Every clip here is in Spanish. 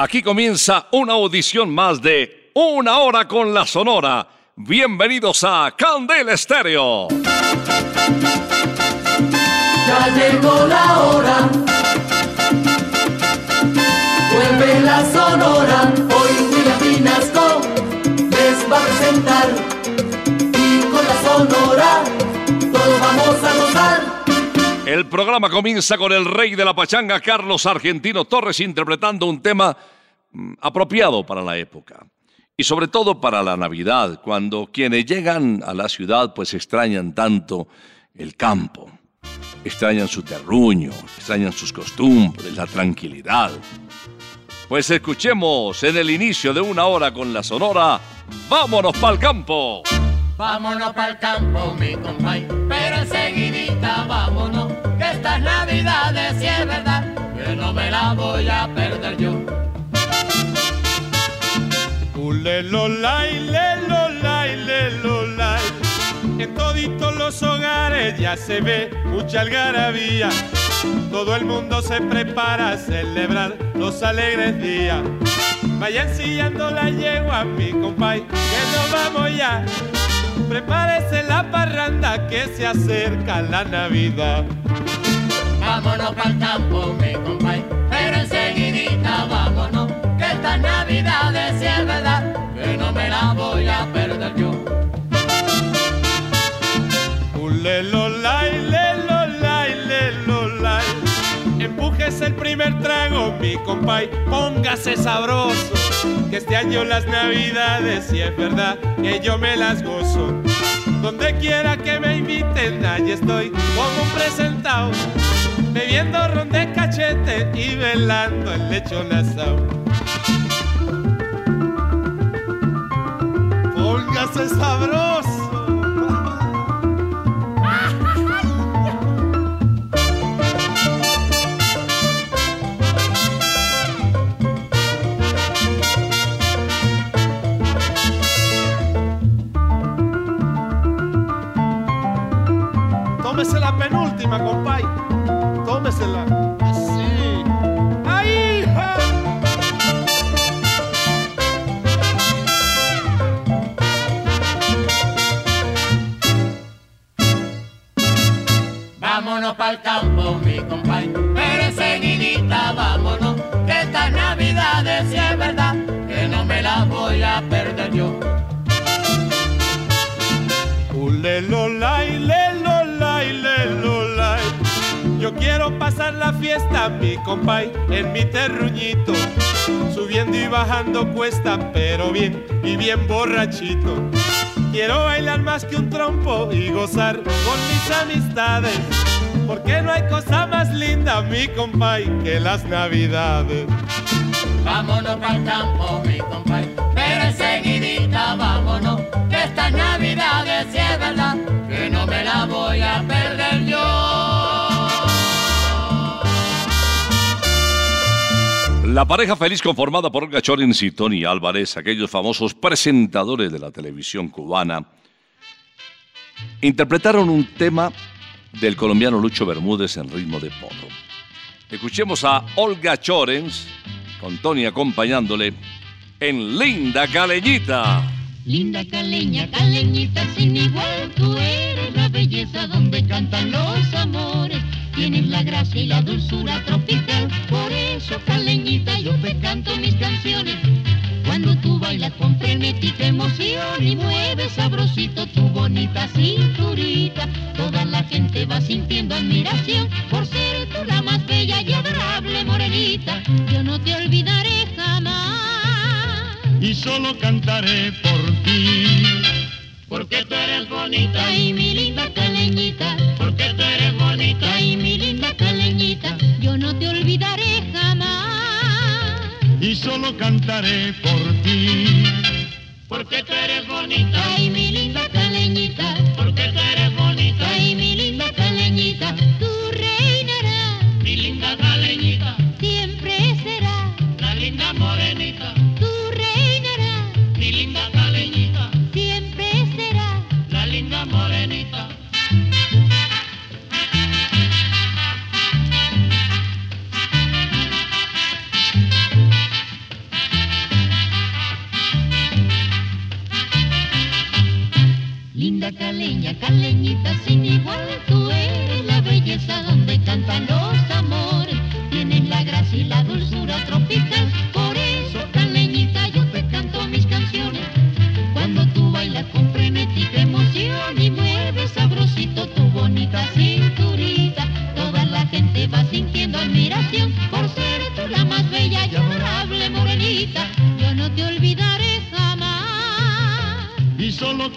Aquí comienza una audición más de Una hora con la Sonora. Bienvenidos a Candela Estéreo. Ya llegó la hora. Vuelve la sonora. Hoy William Vinasco les va a presentar. Y con la sonora El programa comienza con el rey de la pachanga, Carlos Argentino Torres, interpretando un tema mm, apropiado para la época. Y sobre todo para la Navidad, cuando quienes llegan a la ciudad pues extrañan tanto el campo, extrañan su terruño, extrañan sus costumbres, la tranquilidad. Pues escuchemos en el inicio de una hora con la sonora, vámonos pa'l campo. Vámonos pa'l campo, mi compay, pero enseguidita vámonos, estas navidades si es verdad, que no me la voy a perder yo. Ulelolay, lelolay, lelolay. En toditos los hogares ya se ve mucha algarabía. Todo el mundo se prepara a celebrar los alegres días. Vayan sillando la yegua, mi compay, que nos vamos ya. Prepárese la parranda que se acerca la Navidad vámonos pa'l campo, mi compay. Pero enseguidita vámonos, que estas navidades si es verdad, que no me las voy a perder yo. Ulelo, lai, lelo, lai, lelo, lai. Empújese el primer trago, mi compay, póngase sabroso. Que este año las navidades, si es verdad, que yo me las gozo. Donde quiera que me inviten, allí estoy como un presentado. Bebiendo ron de cachete y velando el lechón asado. Póngase sabroso. Tómese la penúltima, compay. Tómesela. Así. ¡Ahí! Vámonos pa'l campo, mi compay, pero enseguidita vámonos, que estas navidades si es verdad, que no me las voy a perder la fiesta, mi compay, en mi terruñito. Subiendo y bajando cuesta, pero bien y bien borrachito. Quiero bailar más que un trompo y gozar con mis amistades. Porque no hay cosa más linda, mi compay, que las navidades. Vámonos pa'l campo, mi compay, pero enseguidita vámonos, que estas navidades si es verdad, que no me las voy a perder La pareja feliz conformada por Olga Chorins y Tony Álvarez, aquellos famosos presentadores de la televisión cubana, interpretaron un tema del colombiano Lucho Bermúdez en ritmo de porro. Escuchemos a Olga Chorens con Tony acompañándole en Linda Caleñita. Linda caleña, caleñita sin igual, tú eres la belleza donde cantan los amores. Tienes la gracia y la dulzura tropical, por eso caleñita yo te canto mis canciones. Cuando tú bailas con frenética emoción y mueves sabrosito tu bonita cinturita, toda la gente va sintiendo admiración por ser tú la más bella y adorable morenita. Yo no te olvidaré jamás. y solo cantaré por ti. Porque tú eres bonita y mi linda caleñita. Yo no te olvidaré jamás. Y solo cantaré por ti. Porque tú eres bonita y mi linda caleñita. Porque tú eres bonita y mi linda caleñita.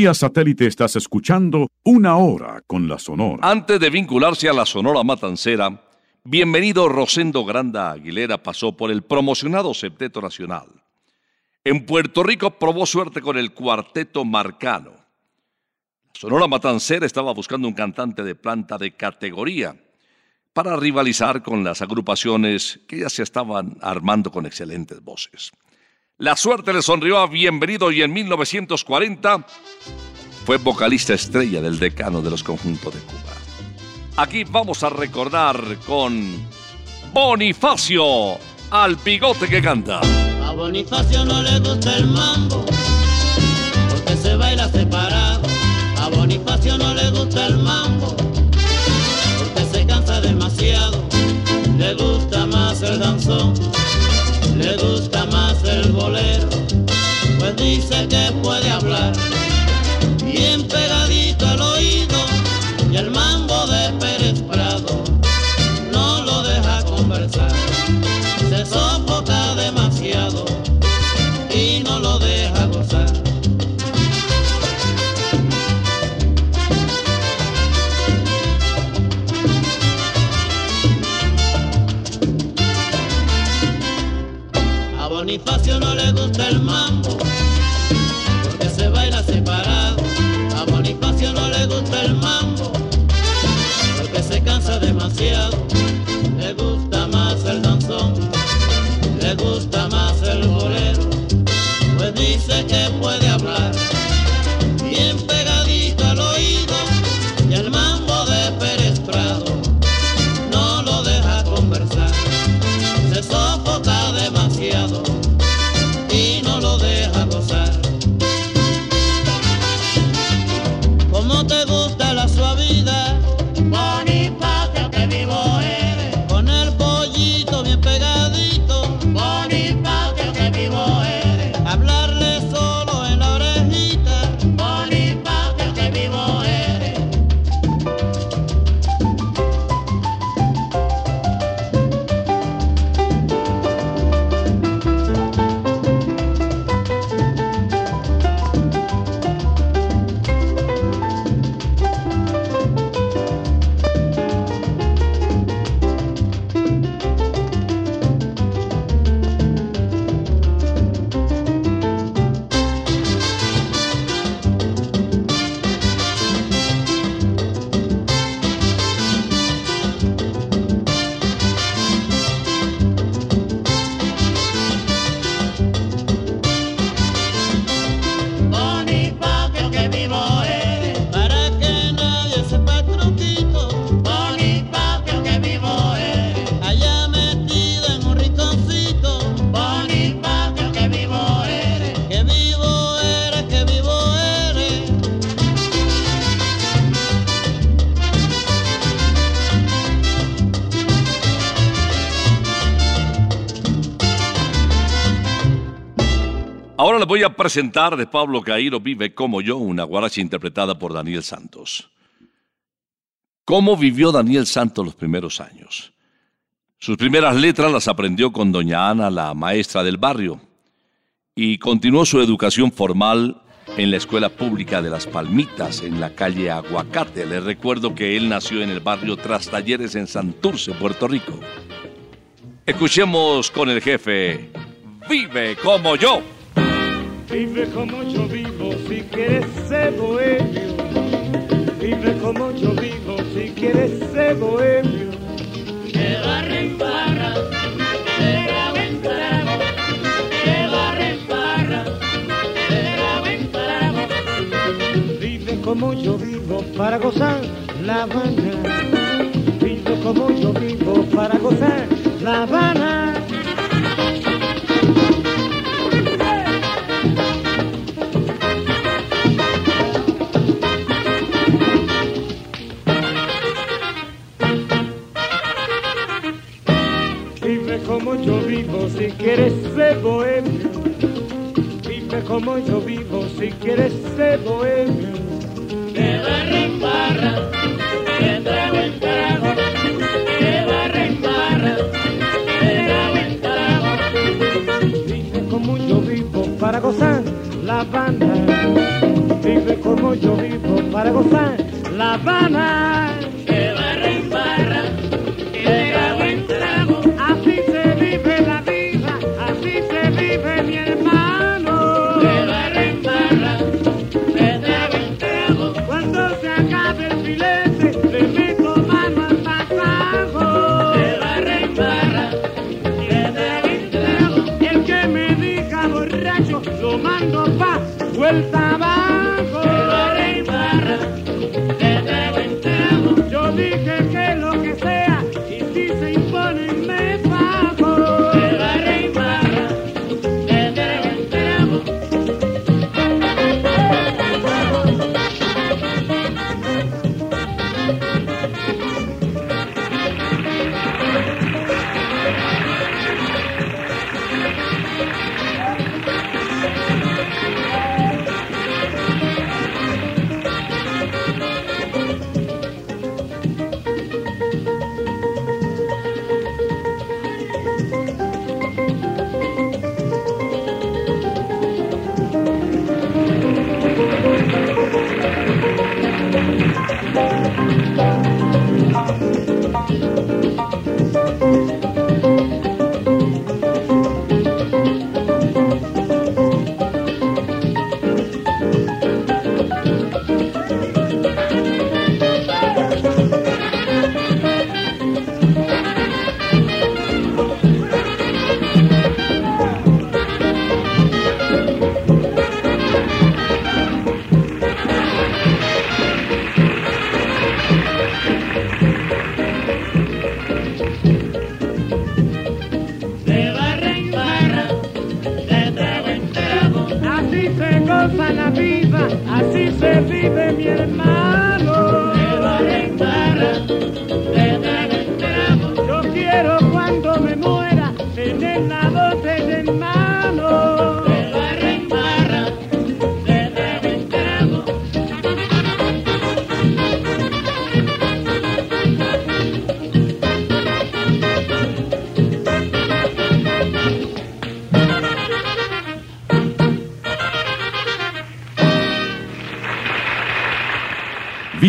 Vía satélite estás escuchando Una Hora con la Sonora. Antes de vincularse a la Sonora Matancera, bienvenido Rosendo Granda Aguilera pasó por el promocionado Septeto Nacional. En Puerto Rico probó suerte con el Cuarteto Marcano. Sonora Matancera estaba buscando un cantante de planta de categoría para rivalizar con las agrupaciones que ya se estaban armando con excelentes voces. La suerte le sonrió a Bienvenido y en 1940 Fue vocalista estrella del decano de los conjuntos de Cuba. Aquí vamos a recordar con Bonifacio, al bigote que canta. A Bonifacio no le gusta el mambo, porque se baila separado. A Bonifacio no le gusta el mambo, porque se cansa demasiado. Le gusta más el danzón, dice que puede hablar bien pegadito al oído y el mambo de Pérez Prado no lo deja conversar. Se sofoca demasiado y no lo deja gozar. Presentar de Pablo Cairo Vive como yo, una guaracha interpretada por Daniel Santos. ¿Cómo vivió Daniel Santos los primeros años? Sus primeras letras las aprendió con doña Ana, la maestra del barrio, y continuó su educación formal en la Escuela Pública de Las Palmitas, en la calle Aguacate. Les recuerdo que él nació en el barrio Tras Talleres en Santurce, Puerto Rico. Escuchemos con el jefe, Vive como yo. Vive como yo vivo si quieres ser bohemio. Vive como yo vivo si quieres ser bohemio. Que barre en barra, de trago en trago, que barre en barra, de trago en trago. Vive como yo vivo para gozar La Habana. Vive como yo vivo para gozar La Habana. Como yo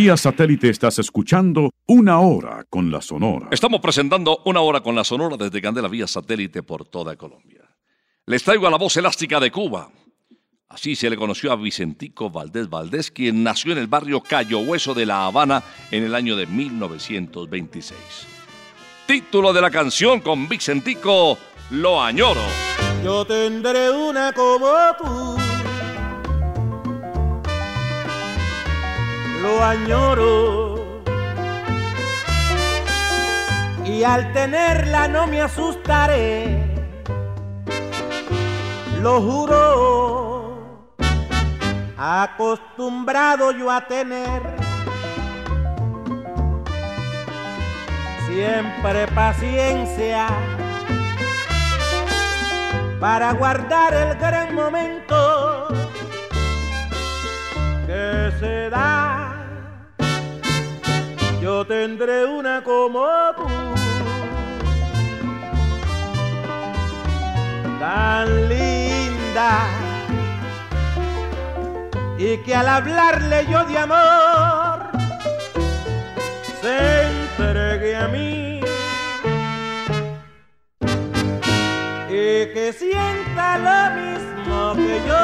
Vía satélite estás escuchando Una Hora con la Sonora. Estamos presentando una hora con la Sonora desde Candela vía satélite por toda Colombia. Les traigo a la voz elástica de Cuba. Así se le conoció a Vicentico Valdés Valdés, quien nació en el barrio Cayo Hueso de La Habana en el año de 1926. Título de la canción con Vicentico, Lo añoro. Yo tendré una como tú. Lo añoro. Y al tenerla no me asustaré. Lo juro. Acostumbrado yo a tener siempre paciencia para guardar el gran momento que se da. Yo tendré una como tú, tan linda, y que al hablarle yo de amor se entregue a mí. y que sienta lo mismo que yo,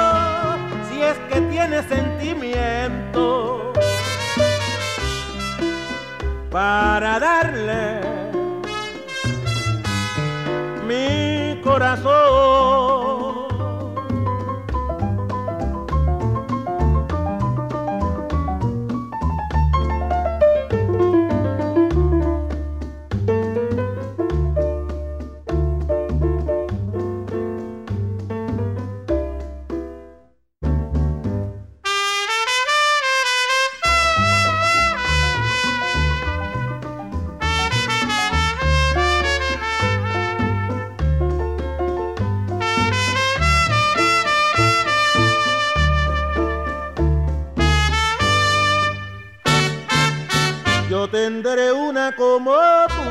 si es que tiene sentimiento, para darle mi corazón. Tendré una como tú,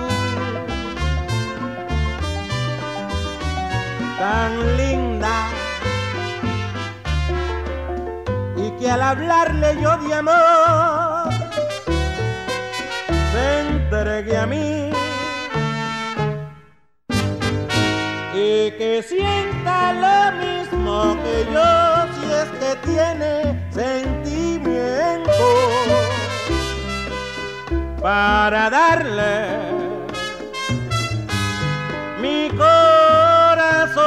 tan linda, y que al hablarle yo de amor se entregue a mí. Y que sienta lo mismo que yo si es que tiene para darle mi corazón.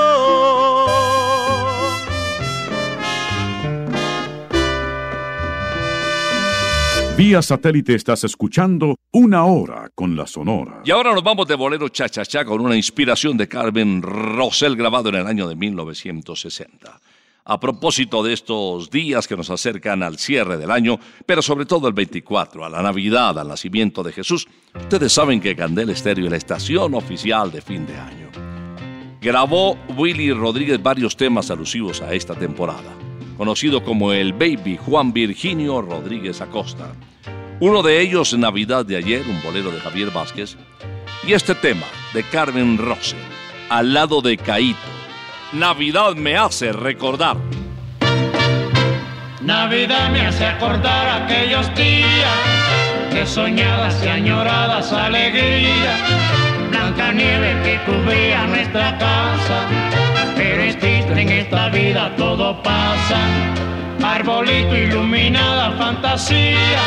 Vía satélite estás escuchando Una Hora con la Sonora. Y ahora nos vamos de bolero cha-cha-cha con una inspiración de Carmen Rosell grabado en el año de 1960. A propósito de estos días que nos acercan al cierre del año, pero sobre todo el 24, a la Navidad, al nacimiento de Jesús, ustedes saben que Candela Estéreo es la estación oficial de fin de año. Grabó Willy Rodríguez varios temas alusivos a esta temporada, conocido como el Baby Juan Virginio Rodríguez Acosta. Uno de ellos, Navidad de ayer, un bolero de Javier Vázquez, y este tema de Carmen Rose, al lado de Caíto. Navidad me hace recordar. Navidad me hace acordar aquellos días de soñadas y añoradas alegrías. Blanca nieve que cubría nuestra casa, pero es triste en esta vida todo pasa. Arbolito iluminada fantasía,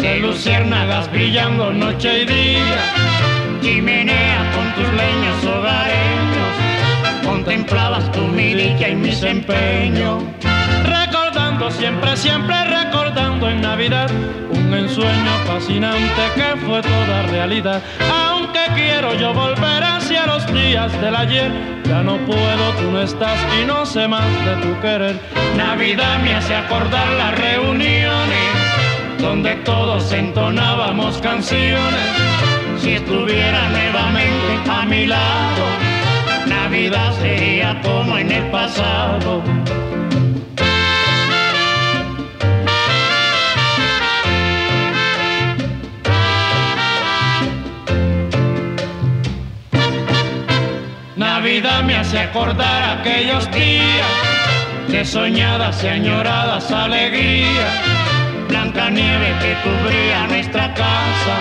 de luciérnagas brillando noche y día. Chimenea con tus leños hogareños, contemplabas tu mi dicha y mis empeños. Recordando siempre, siempre recordando en Navidad un ensueño fascinante que fue toda realidad. Aunque quiero yo volver hacia los días del ayer, Ya no puedo, tú no estás y no sé más de tu querer. Navidad me hace acordar las reuniones donde todos entonábamos canciones. Si estuviera nuevamente a mi lado, Navidad sería como en el pasado. Navidad me hace acordar aquellos días de soñadas y añoradas alegrías. Blanca nieve que cubría nuestra casa,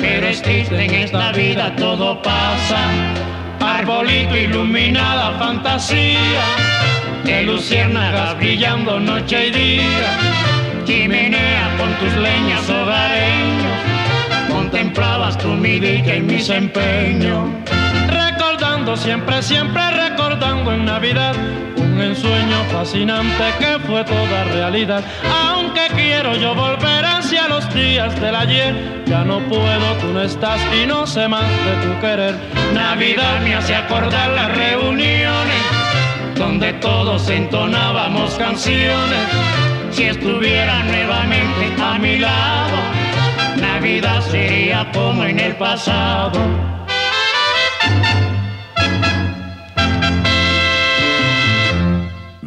pero es triste en esta vida todo pasa. Arbolito iluminada fantasía, de luciérnagas brillando noche y día. Chimenea con tus leñas hogareños, contemplabas tu mi dicha y mis empeños. Recordando siempre, siempre recordando en Navidad un ensueño fascinante que fue toda realidad. Aunque quiero yo volver hacia los días del ayer, ya no puedo, tú no estás y no sé más de tu querer. Navidad me hace acordar las reuniones donde todos entonábamos canciones. Si estuviera nuevamente a mi lado, Navidad sería como en el pasado.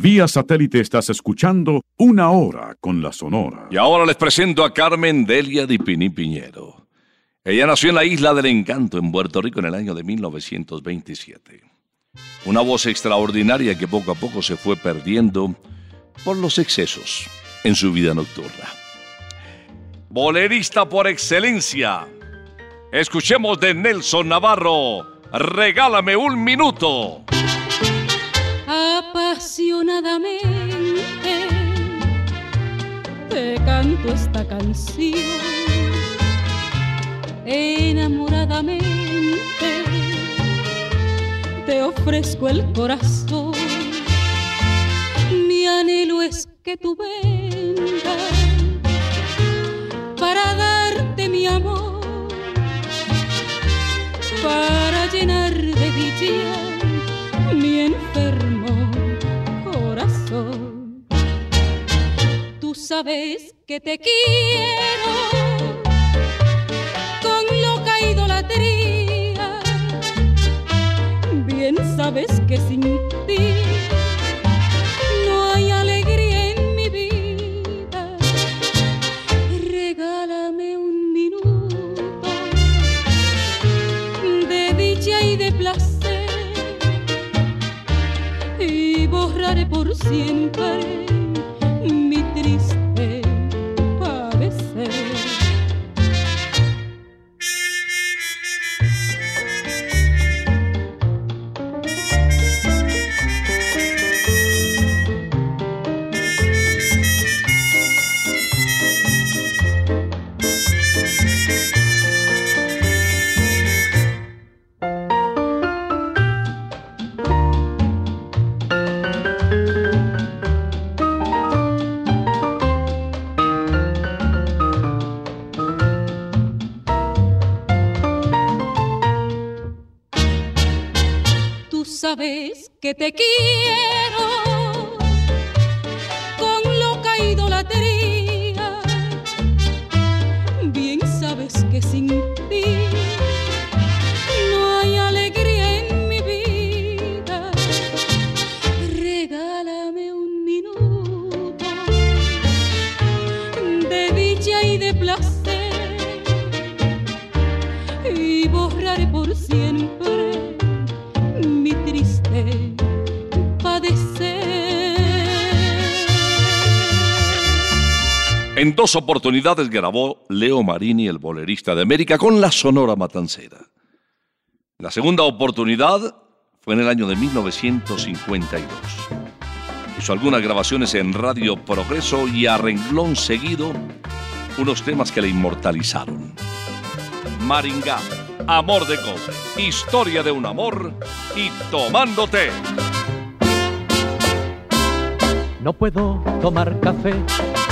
Vía satélite estás escuchando Una Hora con la Sonora. Y ahora les presento a Carmen Delia Di Pini Piñero. Ella nació en la Isla del Encanto, en Puerto Rico, en el año de 1927. Una voz extraordinaria que poco a poco se fue perdiendo por los excesos en su vida nocturna. Bolerista por excelencia. Escuchemos de Nelson Navarro. Regálame un minuto. Apasionadamente te canto esta canción. Enamoradamente te ofrezco el corazón. Mi anhelo es que tú vengas para darte mi amor, para llenar de dicha mi enfermo sabes que te quiero con loca idolatría. Bien sabes que sin ti no hay alegría en mi vida. Regálame un minuto de dicha y de placer y borraré por siempre te quiero oportunidades grabó Leo Marini, el bolerista de América, con la Sonora Matancera. La segunda oportunidad fue en el año de 1952. Hizo algunas grabaciones en Radio Progreso y a renglón seguido unos temas que le inmortalizaron. Maringá, Amor de Cobre, Historia de un Amor y Tomándote. No puedo tomar café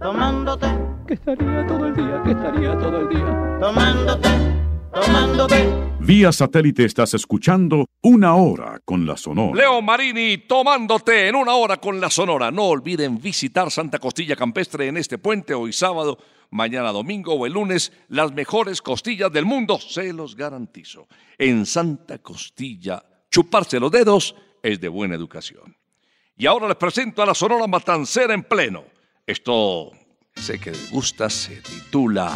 tomándote, que estaría todo el día, que estaría todo el día tomándote, tomándote. Vía satélite estás escuchando Una Hora con la Sonora. Leo Marini tomándote en una hora con la Sonora. No olviden visitar Santa Costilla Campestre en este puente hoy sábado, mañana domingo o el lunes. Las mejores costillas del mundo, se los garantizo. En Santa Costilla, chuparse los dedos es de buena educación. Y ahora les presento a la Sonora Matancera en pleno. Esto, sé que gusta, se titula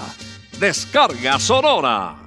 Descarga Sonora.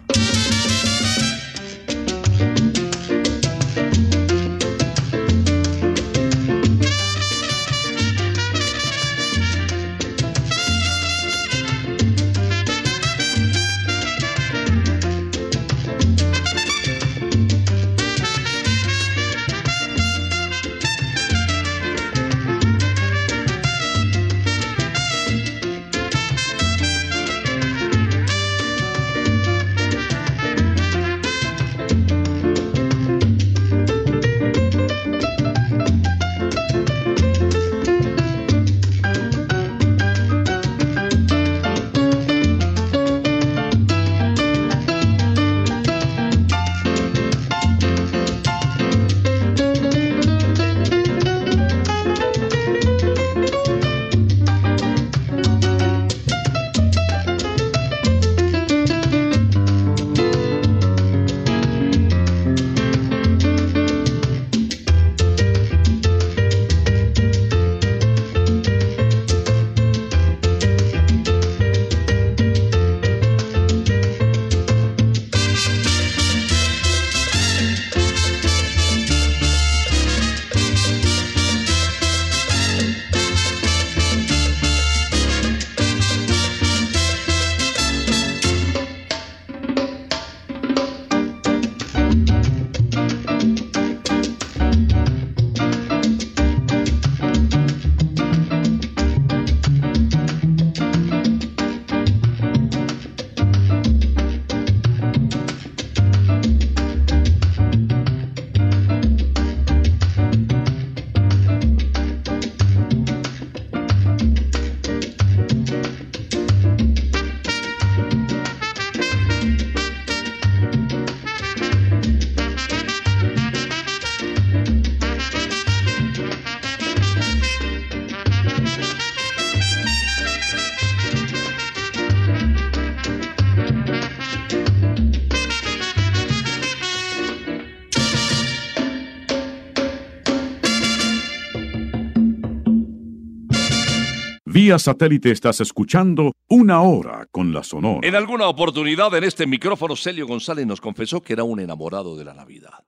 Satélite estás escuchando Una Hora con la Sonora. En alguna oportunidad en este micrófono, Celio González nos confesó que era un enamorado de la Navidad,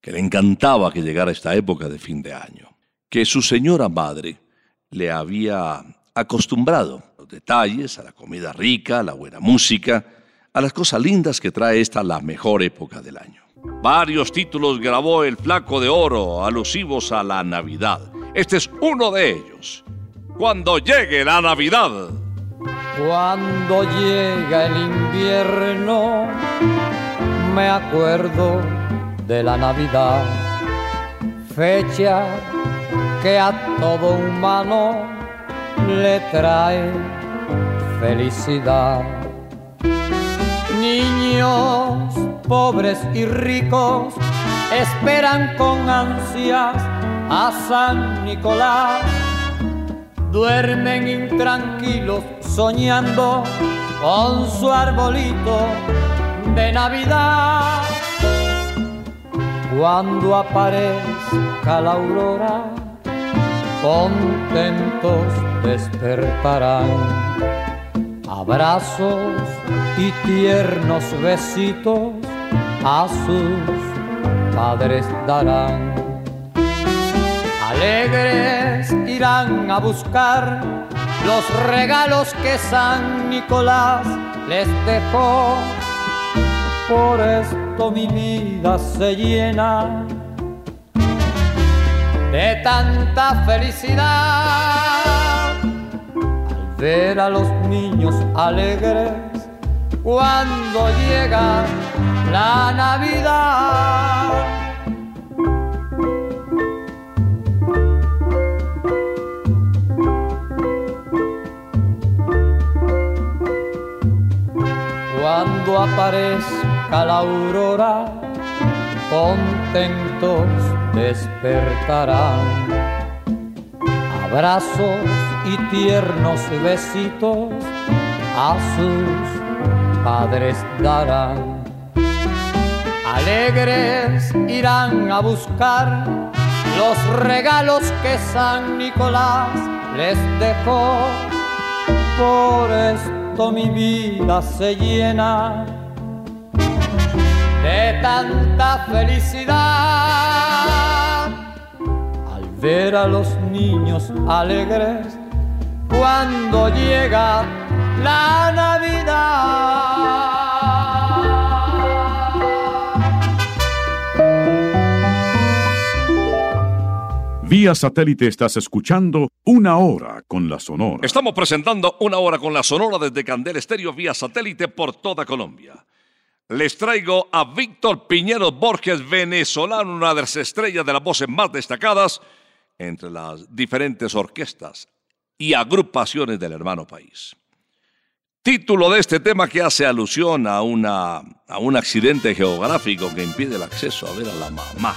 que le encantaba que llegara esta época de fin de año, que su señora madre le había acostumbrado los detalles, a la comida rica, a la buena música, a las cosas lindas que trae esta la mejor época del año. Varios títulos grabó el Flaco de Oro alusivos a la Navidad. Este es uno de ellos. Cuando llegue la Navidad. Cuando llega el invierno, me acuerdo de la Navidad, fecha que a todo humano le trae felicidad. Niños pobres y ricos esperan con ansias a San Nicolás duermen intranquilos soñando con su arbolito de Navidad. Cuando aparezca la aurora, contentos despertarán. Abrazos y tiernos besitos a sus padres darán alegres a buscar los regalos que San Nicolás les dejó. Por esto mi vida se llena de tanta felicidad al ver a los niños alegres cuando llega la Navidad. Cuando aparezca la aurora, contentos despertarán. Abrazos y tiernos besitos a sus padres darán. Alegres irán a buscar los regalos que San Nicolás les dejó. Por esto mi vida se llena de tanta felicidad al ver a los niños alegres cuando llega la Navidad. Vía satélite estás escuchando Una Hora con la Sonora. Estamos presentando una hora con la Sonora desde Candel Estéreo vía satélite por toda Colombia. Les traigo a Víctor Piñero Borges, venezolano, una de las estrellas de las voces más destacadas entre las diferentes orquestas y agrupaciones del hermano país. Título de este tema que hace alusión a, una, a un accidente geográfico que impide el acceso a ver a la mamá.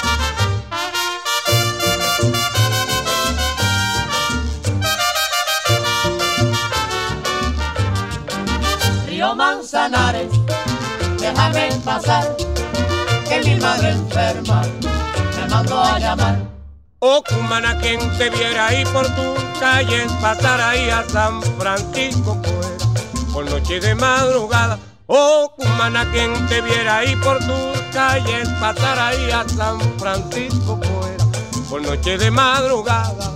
Manzanares, déjame pasar, que mi madre enferma me mandó a llamar. Oh, cumana, quien te viera ahí por tu calle, pasar ahí a San Francisco, pues, por noche de madrugada. Oh, cumana, quien te viera ahí por tus calles, pasar ahí a San Francisco, pues, por noche de madrugada.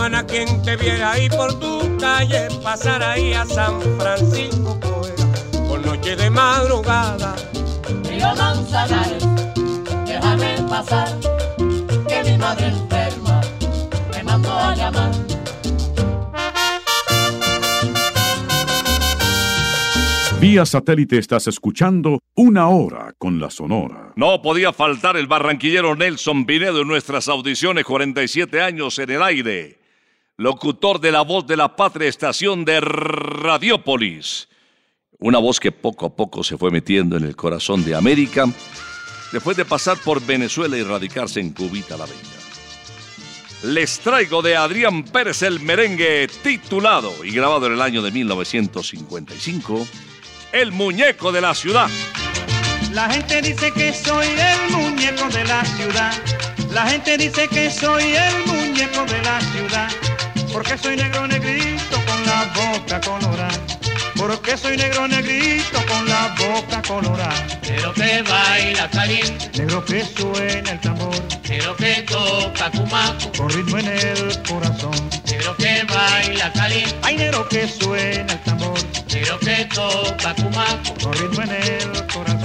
Humana, quien te viera ahí por tu calle, pasar ahí a San Francisco, fuera, por noche de madrugada. Río Manzanares, déjame pasar, que mi madre enferma me mandó a llamar. Vía satélite estás escuchando Una Hora con la Sonora. No podía faltar el barranquillero Nelson Pinedo en nuestras audiciones, 47 años en el aire. Locutor de la voz de la patria estación de Radiópolis. Una voz que poco a poco se fue metiendo en el corazón de América después de pasar por Venezuela y radicarse en Cubita la Bella. Les traigo de Adrián Pérez el merengue titulado y grabado en el año de 1955, El muñeco de la ciudad. La gente dice que soy el muñeco de la ciudad. La gente dice que soy el muñeco de la ciudad. Porque soy negro negrito con la boca colorada. Porque soy negro negrito con la boca colorada. Pero que baila caliente, Negro que suena el tambor. pero que toca cumaco, Con ritmo en el corazón. pero que baila caliente, Hay negro que suena el tambor. pero que toca cumaco. Con ritmo en el corazón.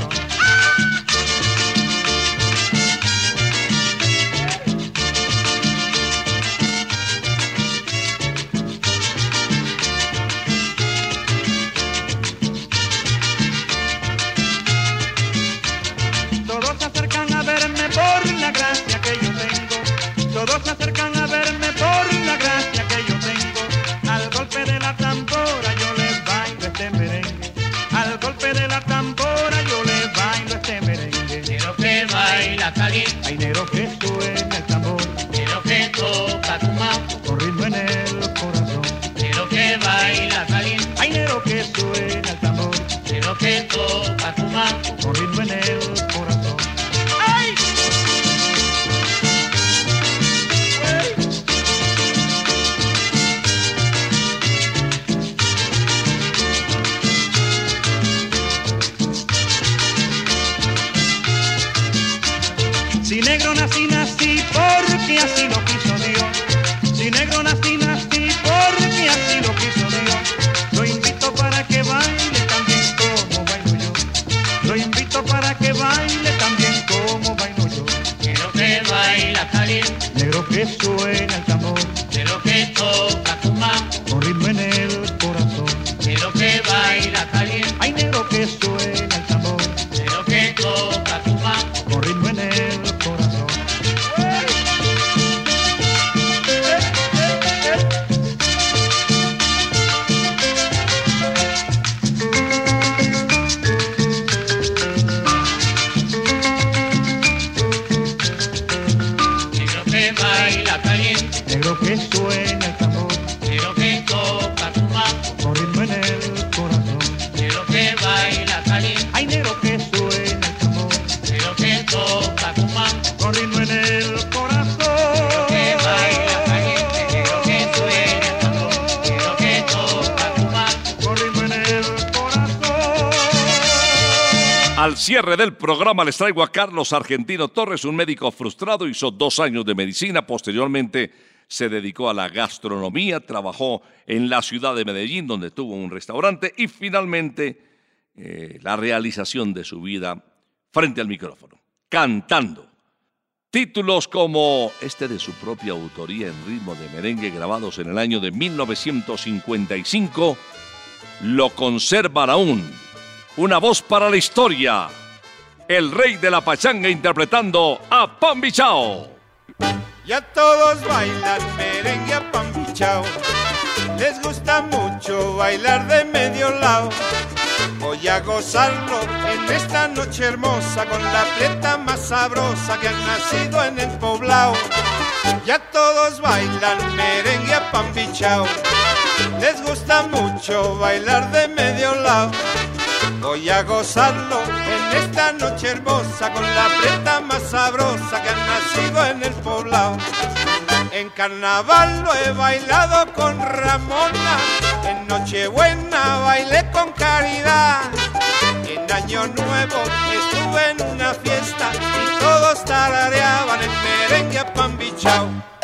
Negro que suena el tambor pero que toca cumaco, con ritmo en el corazón. pero que baila caliente, Hay negro que suena el tambor pero que toca cumaco, con ritmo en el corazón. que baila caliente, pero que suena el tambor, pero que toca cumaco. Con ritmo en el corazón. Al cierre del programa les traigo a Carlos Argentino Torres, un médico frustrado, hizo dos años de medicina, posteriormente se dedicó a la gastronomía, trabajó en la ciudad de Medellín, donde tuvo un restaurante, y finalmente eh, la realización de su vida frente al micrófono, cantando. Títulos como este de su propia autoría en ritmo de merengue grabados en el año de 1955, lo conservan aún. Una voz para la historia. El rey de la pachanga interpretando a Pambichao. Ya todos bailan merengue a. Les gusta mucho bailar de medio lado. Voy a gozarlo en esta noche hermosa con la prieta más sabrosa que han nacido en el poblado. Ya todos bailan merengue a pan bichao. Les gusta mucho bailar de medio lado. Voy a gozarlo en esta noche hermosa con la prieta más sabrosa que han nacido en el poblado. En carnaval lo he bailado con Ramona, en Nochebuena bailé con Caridad. En Año Nuevo estuve en una fiesta y todos tarareaban el merengue a pan bichao.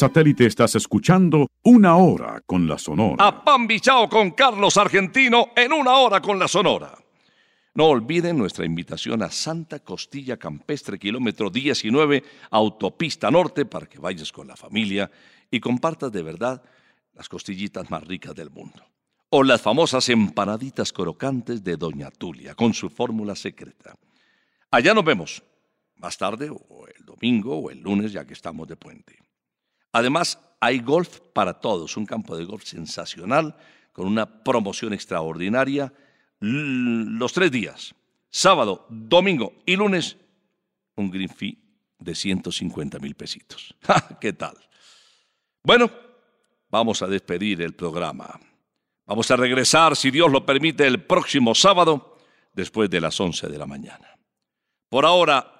Satélite estás escuchando Una Hora con la Sonora. A pan bichao con Carlos Argentino en una hora con la Sonora. No olviden nuestra invitación a Santa Costilla Campestre, kilómetro 19, Autopista Norte, para que vayas con la familia y compartas de verdad las costillitas más ricas del mundo. O las famosas empanaditas crocantes de Doña Tulia, con su fórmula secreta. Allá nos vemos, más tarde, o el domingo, o el lunes, ya que estamos de puente. Además, hay golf para todos, un campo de golf sensacional, con una promoción extraordinaria los tres días, sábado, domingo y lunes, un green fee de 150 mil pesitos. ¿Qué tal? Bueno, vamos a despedir el programa. Vamos a regresar, si Dios lo permite, el próximo sábado, después de las 11 de la mañana. Por ahora,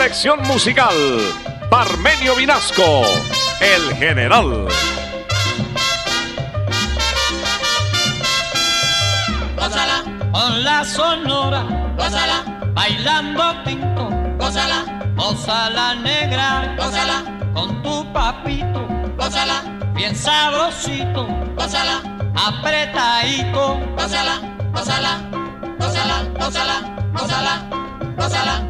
Selección musical, Parmenio Vinasco, el general. Gózala, con la sonora, gózala, bailando tinto, gózala, gózala negra, gózala, con tu papito, gózala, bien sabrosito, gózala, apretadito, gózala, gózala, gózala, gózala, gózala, gózala. Gózala,